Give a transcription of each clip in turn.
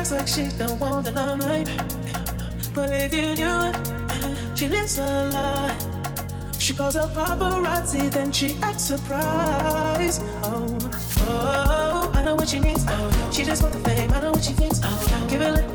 acts like she don't want the limelight. But if you knew it, she lives a lie. She calls a paparazzi, then she acts surprised. Oh, oh, I know what she needs. Oh, she just wants the fame. I know what she thinks. Oh, give it.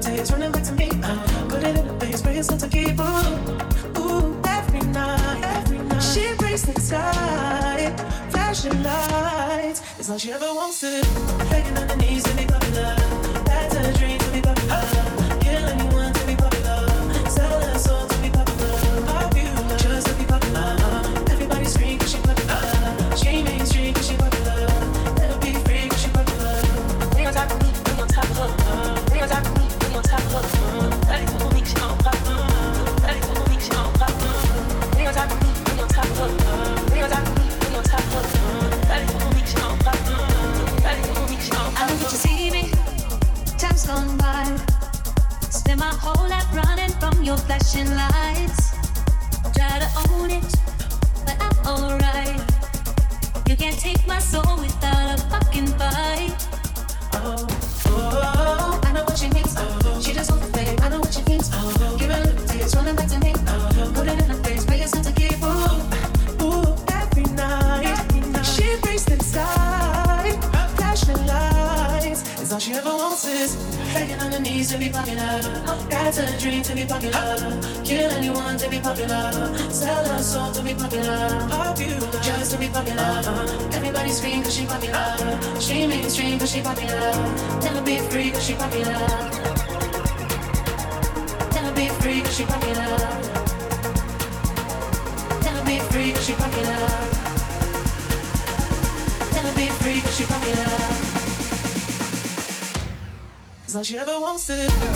she popular. Be free, cause she be free, cause she be free, cause she be free, cause she all she ever wants to do.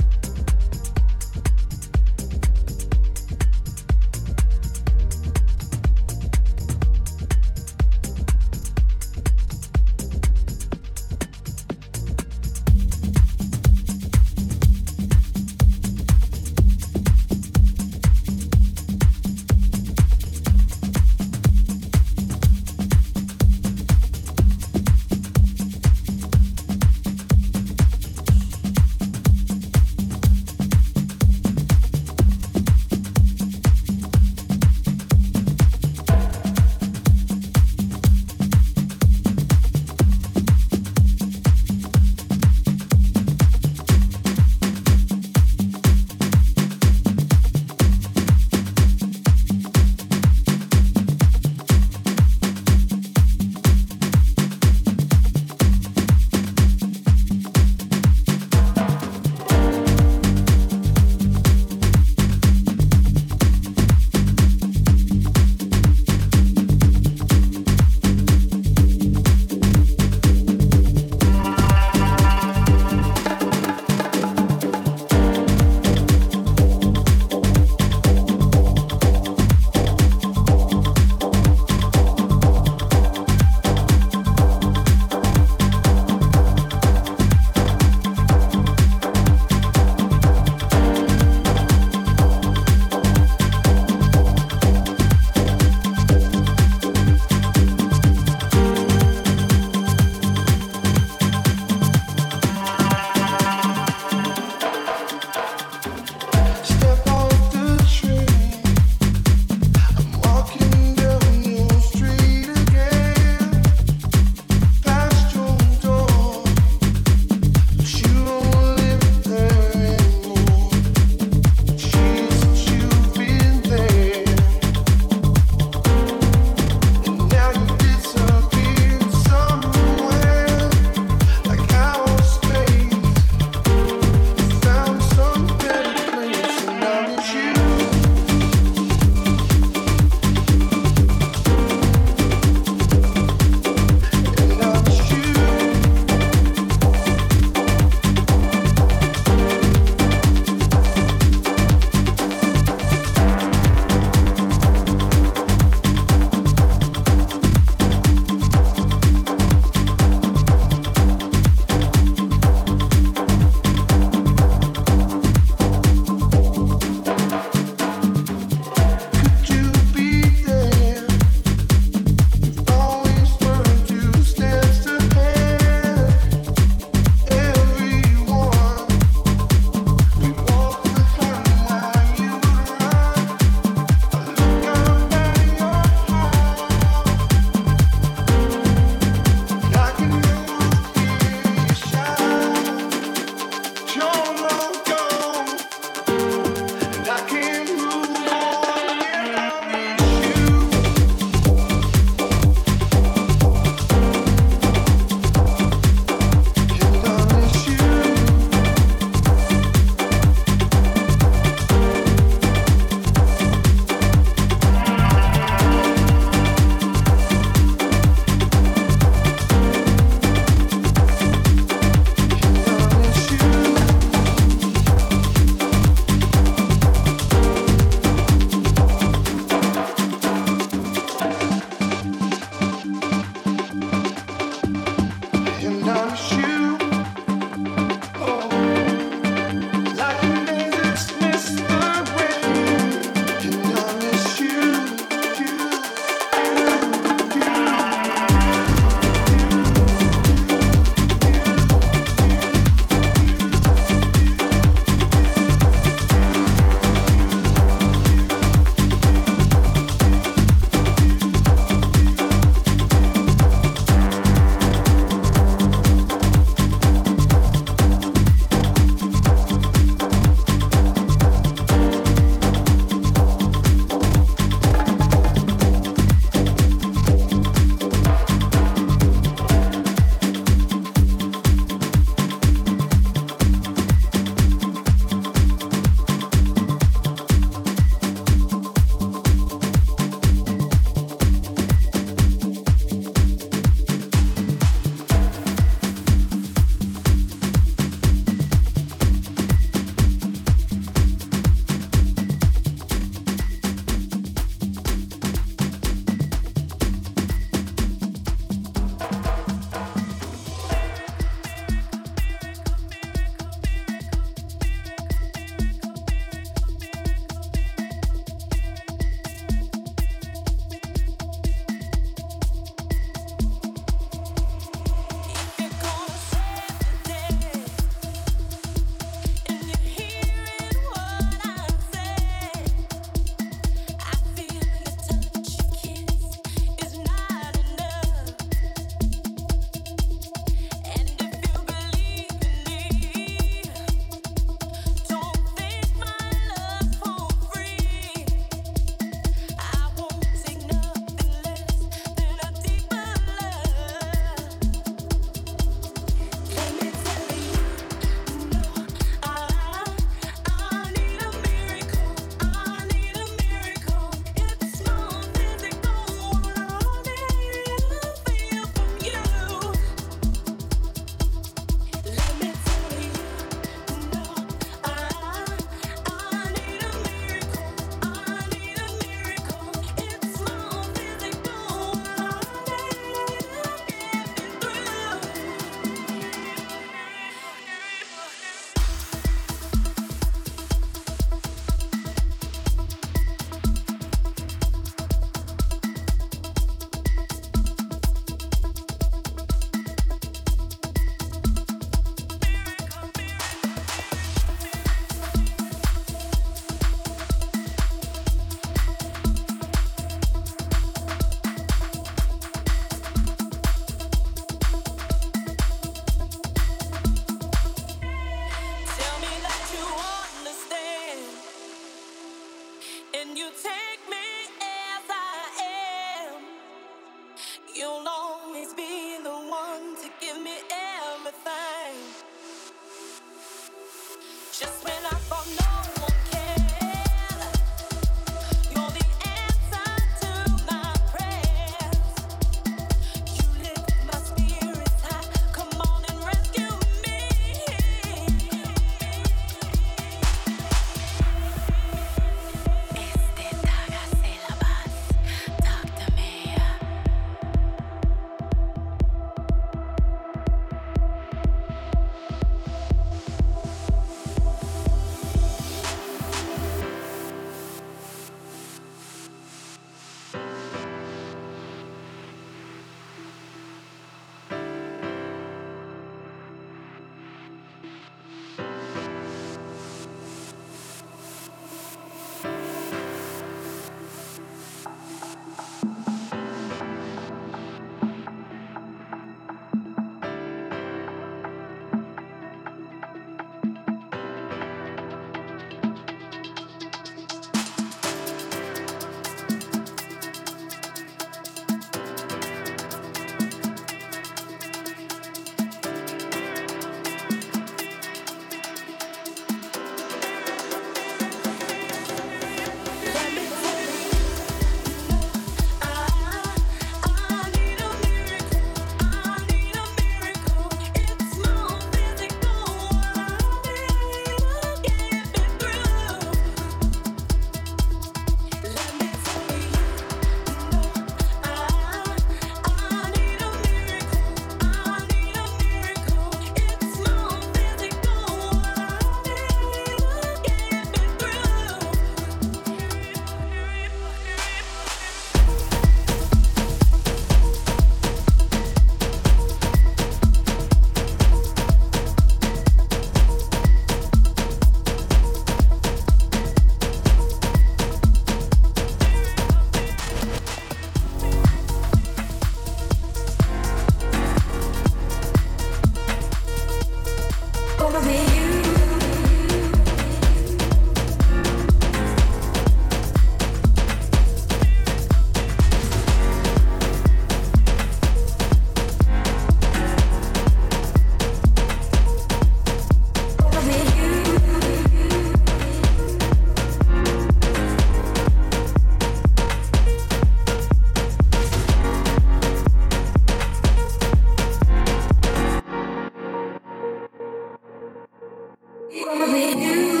Gonna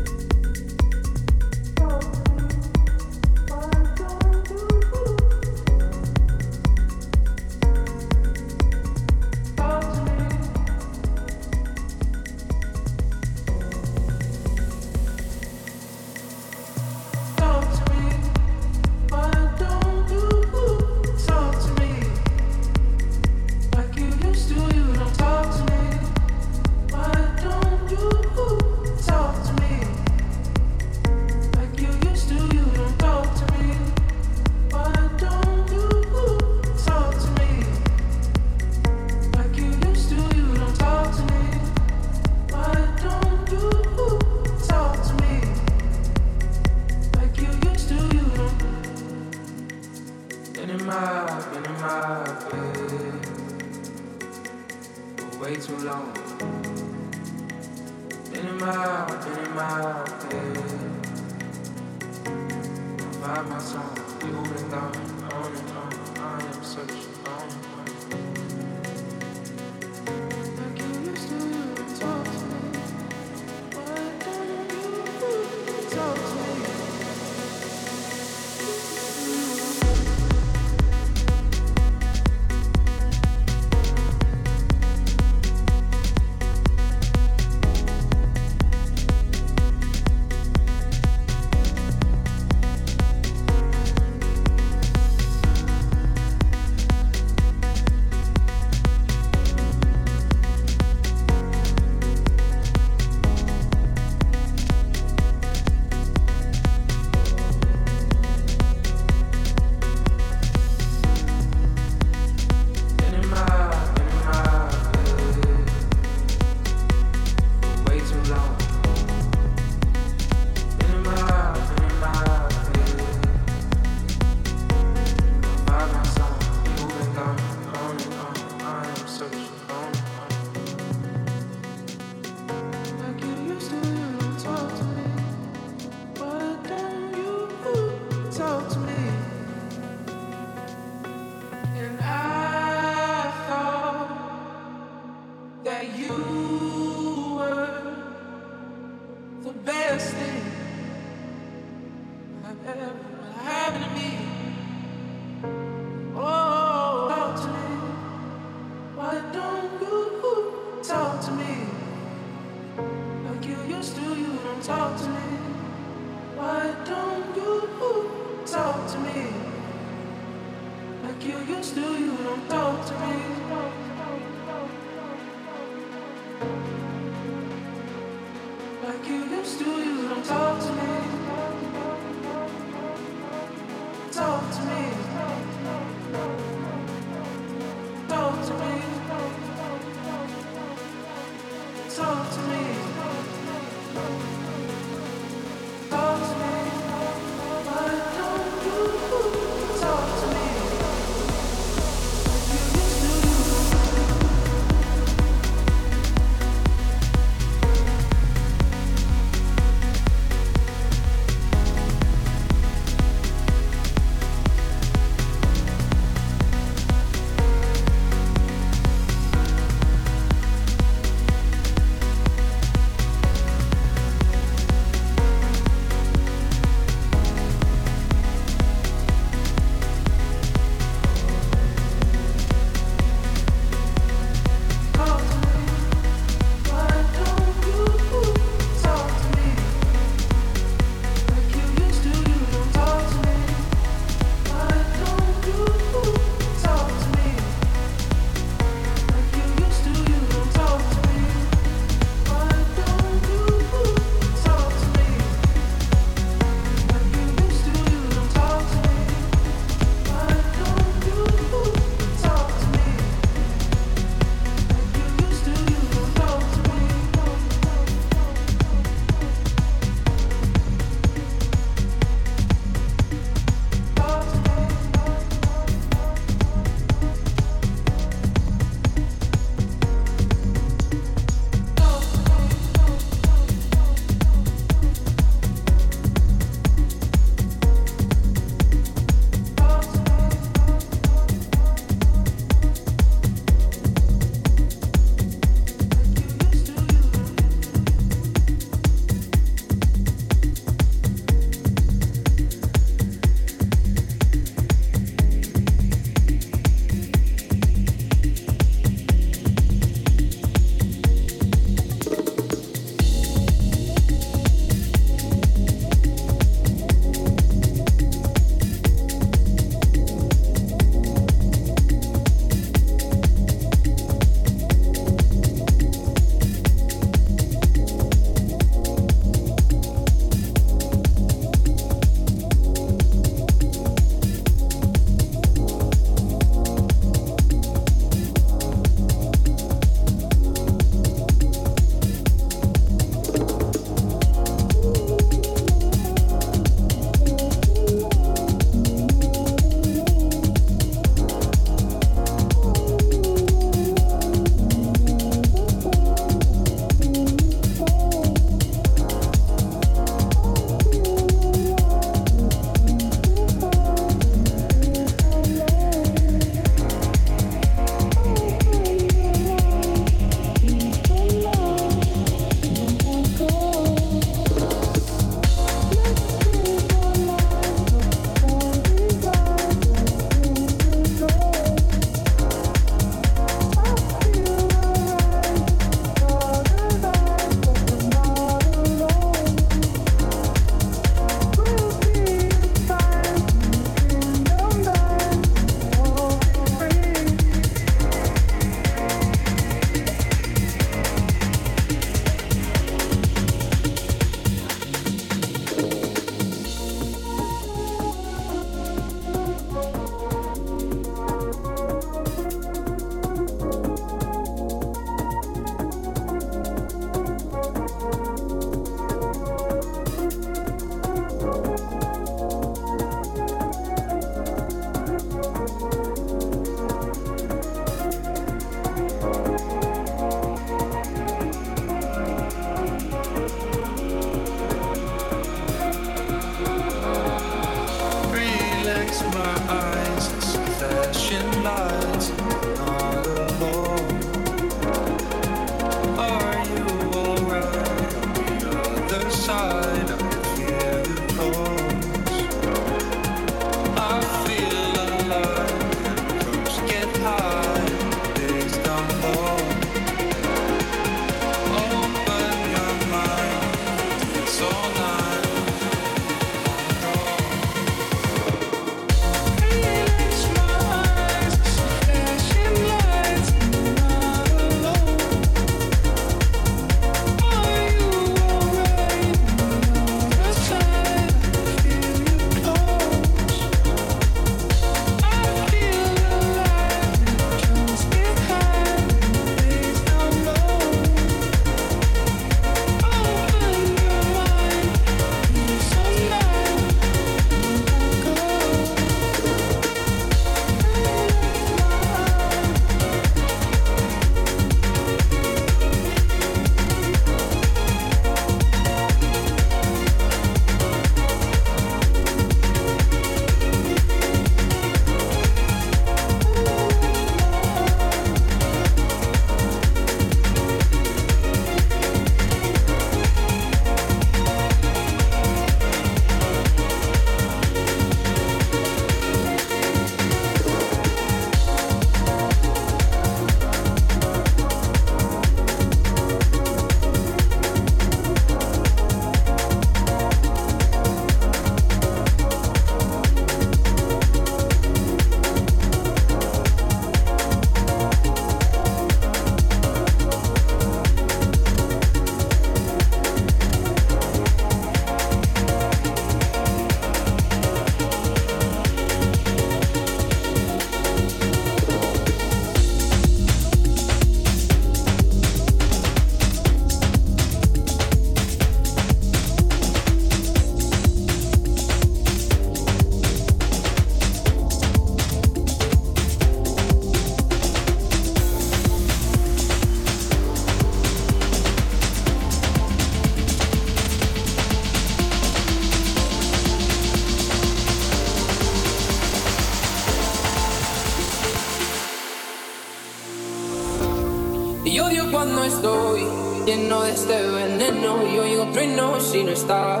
lleno de este veneno y oigo trueno si no estás.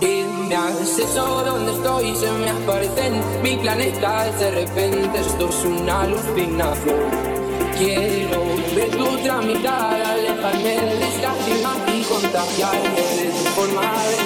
Y me haces eso donde estoy, se me aparecen mi planeta de repente. Esto es una alucinación. Quiero ver tu otra mitad, alejarme del distancia y contagiarme de tu forma de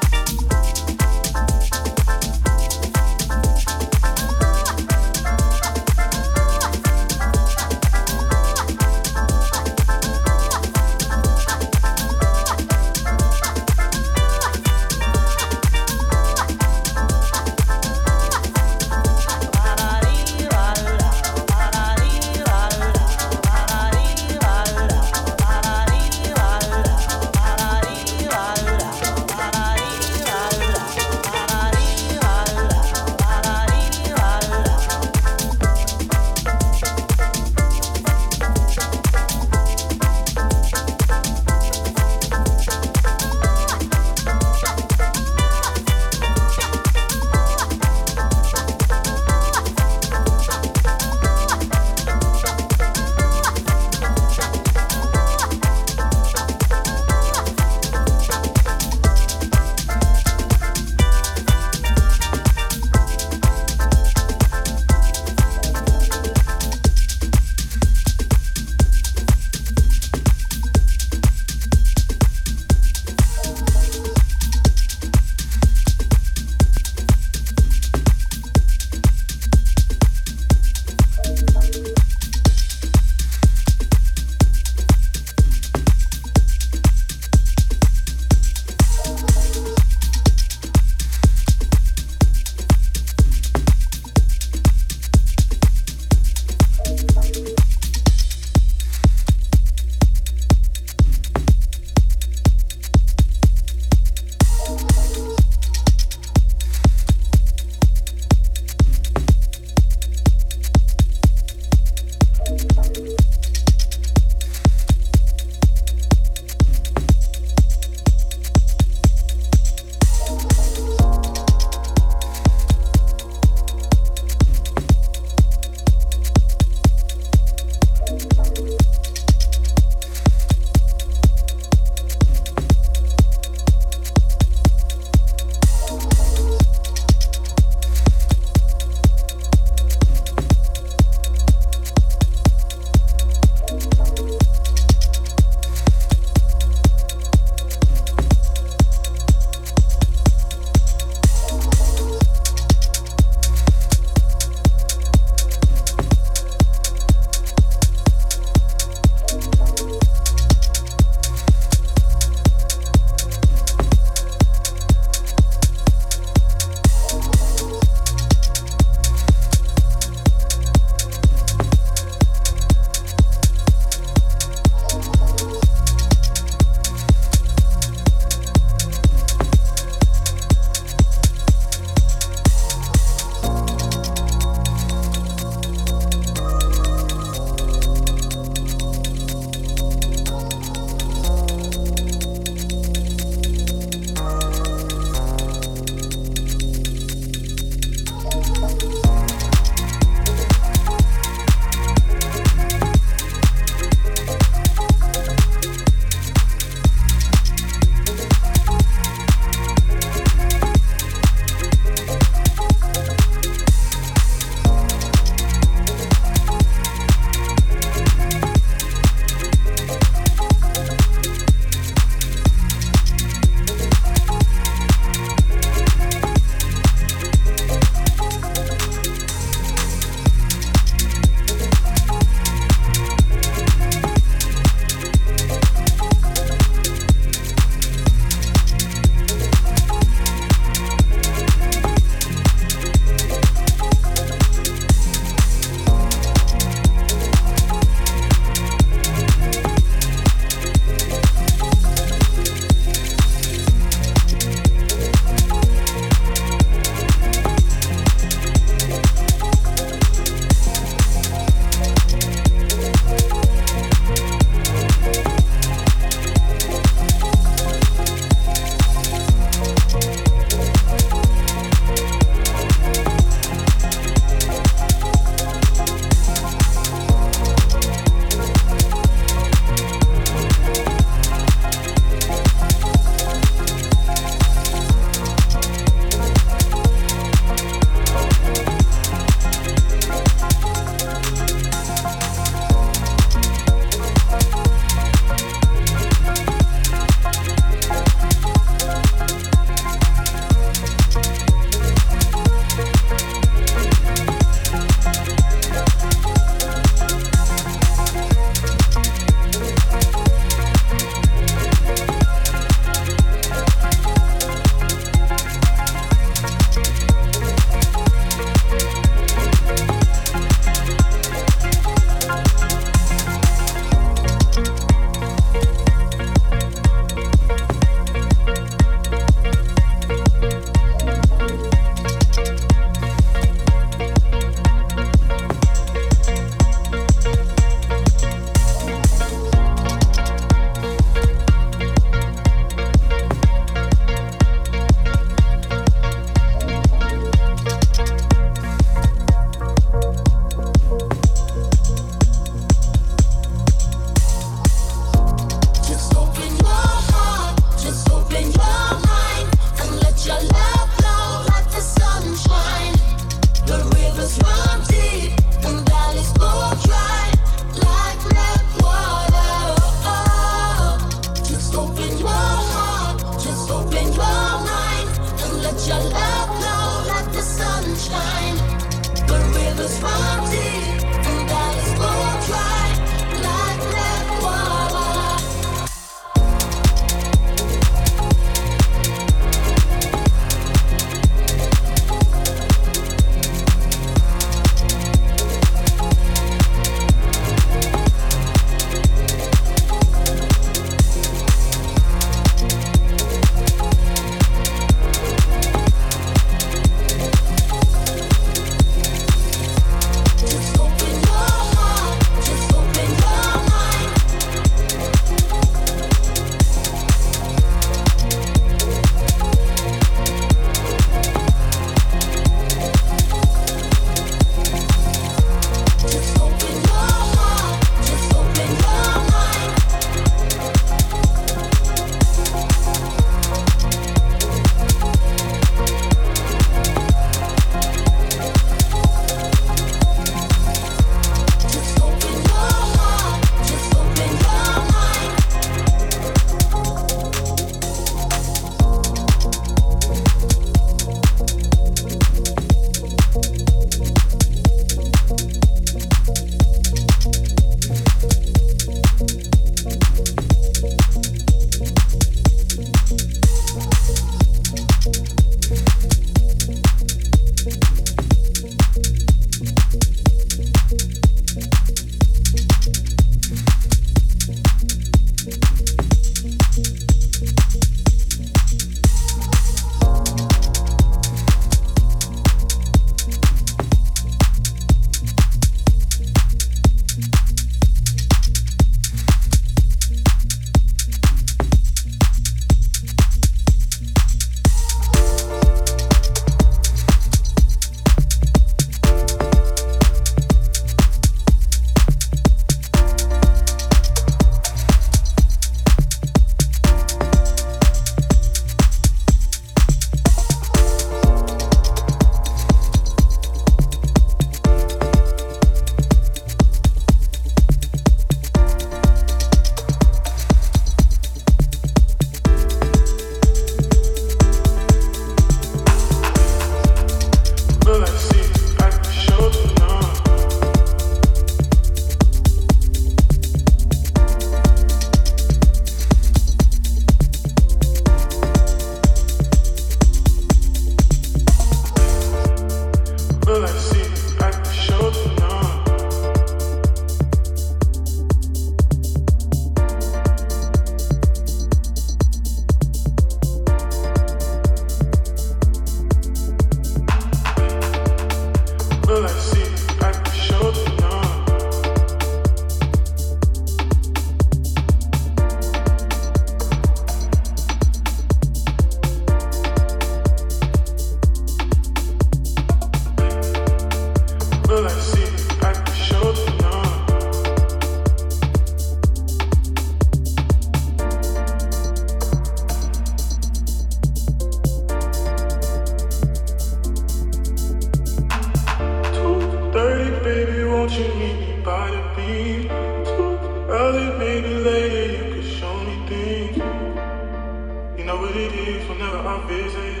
You know what it is whenever I visit.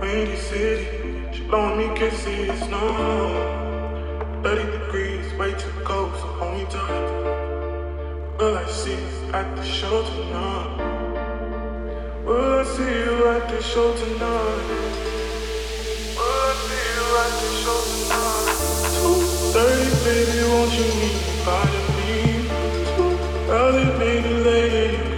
Windy city, she blowing me kisses. No, 30 degrees, way too cold, so hold me tight. Will I see you at the show tonight? Will I see you at the show tonight? Will I see you at the show tonight? 2:30, baby, won't you meet me by the beach? 2:30, baby, late.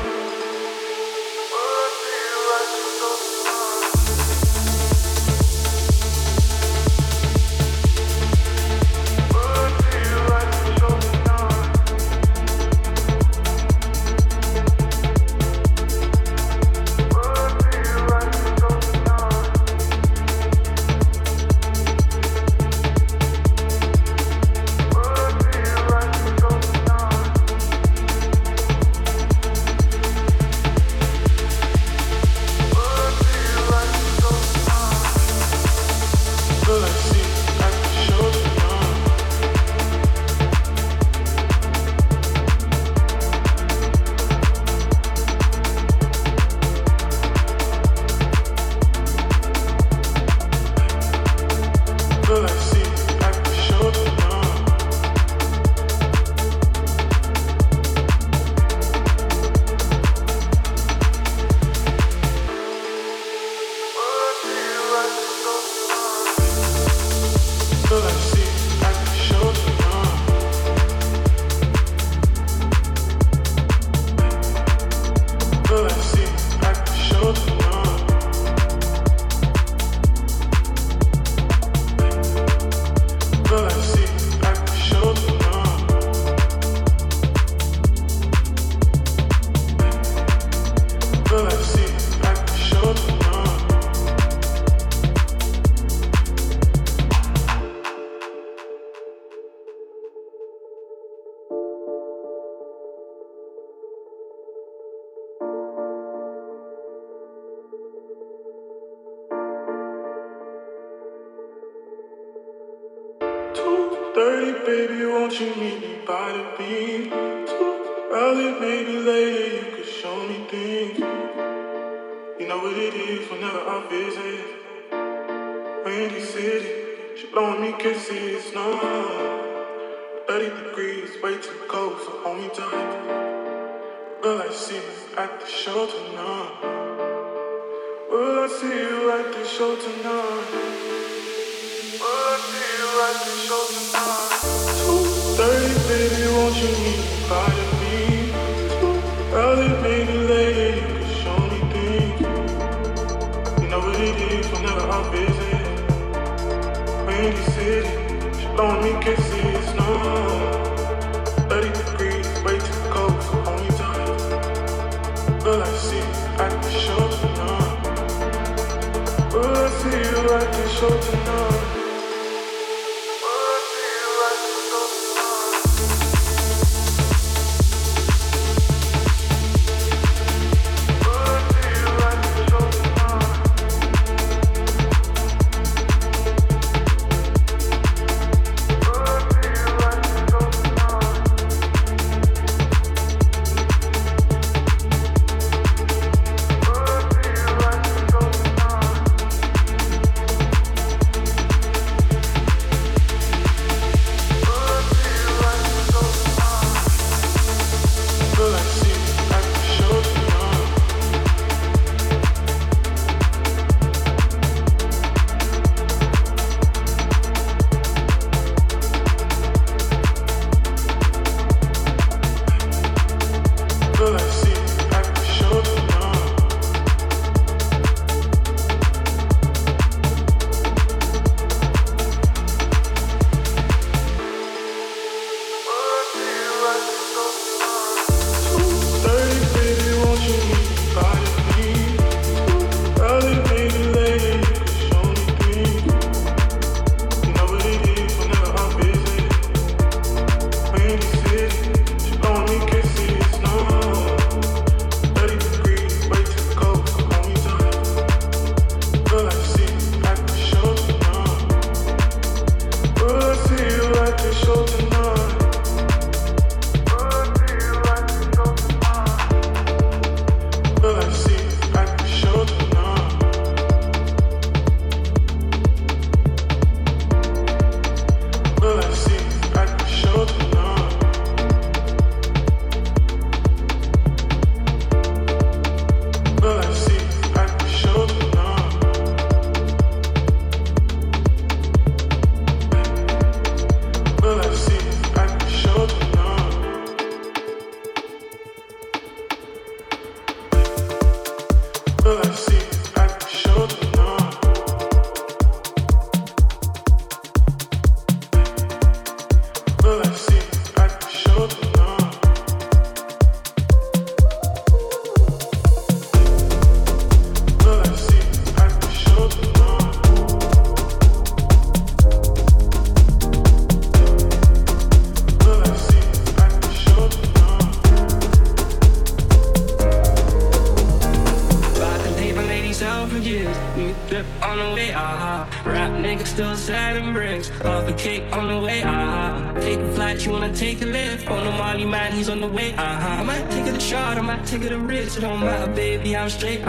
baby, I'm straight.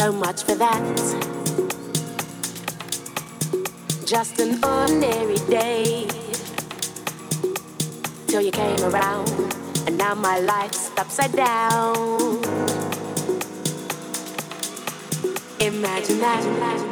so much for that. Just an ordinary day till you came around, and now my life's upside down. Imagine that.